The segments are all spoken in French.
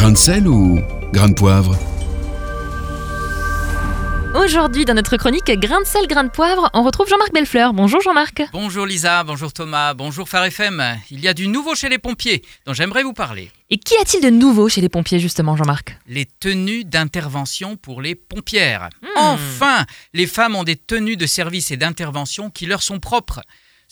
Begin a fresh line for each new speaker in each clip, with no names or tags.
Grain de sel ou grain de poivre
Aujourd'hui, dans notre chronique Grain de sel, grain de poivre, on retrouve Jean-Marc Bellefleur. Bonjour Jean-Marc.
Bonjour Lisa, bonjour Thomas, bonjour Phare FM. Il y a du nouveau chez les pompiers dont j'aimerais vous parler.
Et qu'y a-t-il de nouveau chez les pompiers justement, Jean-Marc?
Les tenues d'intervention pour les pompières. Enfin, les femmes ont des tenues de service et d'intervention qui leur sont propres.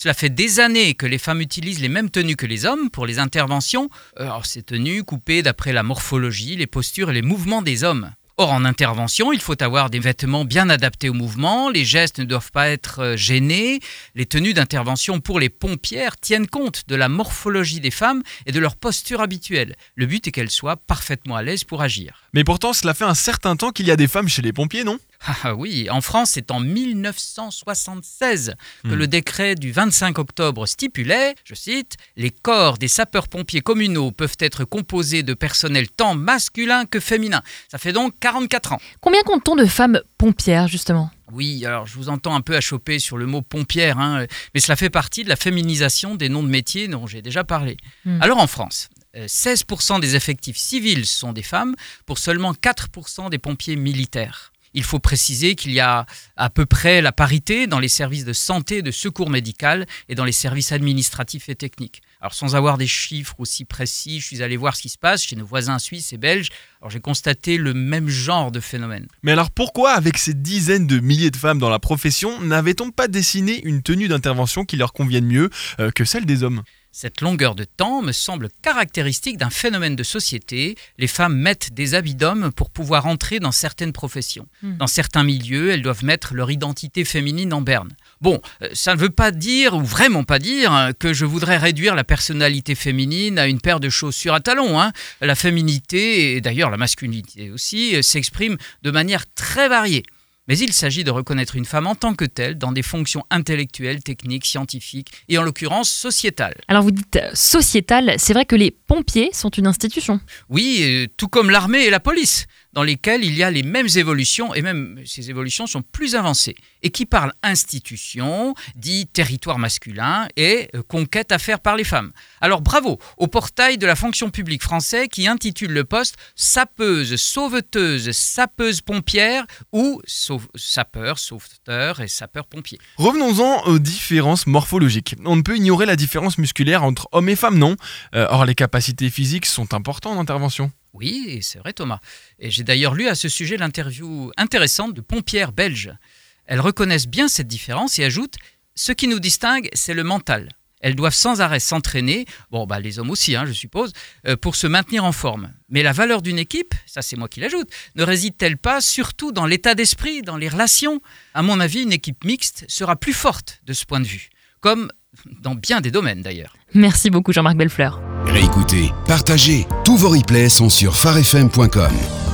Cela fait des années que les femmes utilisent les mêmes tenues que les hommes pour les interventions. Alors, ces tenues coupées d'après la morphologie, les postures et les mouvements des hommes. Or, en intervention, il faut avoir des vêtements bien adaptés au mouvement, les gestes ne doivent pas être euh, gênés, les tenues d'intervention pour les pompières tiennent compte de la morphologie des femmes et de leur posture habituelle. Le but est qu'elles soient parfaitement à l'aise pour agir.
Mais pourtant, cela fait un certain temps qu'il y a des femmes chez les pompiers, non?
Ah oui, en France, c'est en 1976 que
Hmm.
le décret du 25 octobre stipulait, je cite, Les corps des sapeurs-pompiers communaux peuvent être composés de personnel tant masculin que féminin. Ça fait donc 44 ans.
Combien compte-t-on de femmes pompières justement?
Oui, alors je vous entends un peu achoper sur le mot pompière, hein, mais cela fait partie de la féminisation des noms de métiers dont j'ai déjà parlé.
Hmm.
Alors en France, euh, 16% des effectifs civils sont des femmes pour seulement 4% des pompiers militaires. Il faut préciser qu'il y a à peu près la parité dans les services de santé, de secours médical et dans les services administratifs et techniques. Alors sans avoir des chiffres aussi précis, je suis allé voir ce qui se passe chez nos voisins suisses et belges. Alors j'ai constaté le même genre de phénomène.
Mais alors pourquoi, avec ces dizaines de milliers de femmes dans la profession, n'avait-on pas dessiné une tenue d'intervention qui leur convienne mieux euh, que celle des hommes?
Cette longueur de temps me semble caractéristique d'un phénomène de société. Les femmes mettent des habits d'hommes pour pouvoir entrer dans certaines professions.
Hmm.
Dans certains milieux, elles doivent mettre leur identité féminine en berne. Bon, euh, ça ne veut pas dire, ou vraiment pas dire, hein, que je voudrais réduire la personnalité féminine à une paire de chaussures à talons. hein. La féminité, et d'ailleurs la masculinité aussi, euh, s'exprime de manière très variée. Mais il s'agit de reconnaître une femme en tant que telle dans des fonctions intellectuelles, techniques, scientifiques et en l'occurrence sociétales.
Alors vous dites euh, sociétal, c'est vrai que les pompiers sont une institution.
Oui, euh, tout comme l'armée et la police, dans lesquelles il y a les mêmes évolutions, et même ces évolutions sont plus avancées, et qui parlent institution, dit territoire masculin, et euh, conquête à faire par les femmes. Alors bravo au portail de la fonction publique français qui intitule le poste sapeuse, sauveteuse, sapeuse pompière ou sapeur, sauveteur et sapeur pompier.
Revenons-en aux différences morphologiques. On ne peut ignorer la différence musculaire entre hommes et femmes, non? Euh, Or, les capacités physiques sont importantes en intervention.
Oui, c'est vrai Thomas. Et j'ai d'ailleurs lu à ce sujet l'interview intéressante de pompières belges. Elles reconnaissent bien cette différence et ajoutent Ce qui nous distingue, c'est le mental. Elles doivent sans arrêt s'entraîner, bon bah les hommes aussi hein, je suppose, euh, pour se maintenir en forme. Mais la valeur d'une équipe, ça c'est moi qui l'ajoute, ne réside-t-elle pas surtout dans l'état d'esprit, dans les relations? À mon avis, une équipe mixte sera plus forte de ce point de vue, comme dans bien des domaines d'ailleurs.
Merci beaucoup Jean-Marc Bellefleur.
Réécoutez, partagez. Tous vos replays sont sur farfm.com.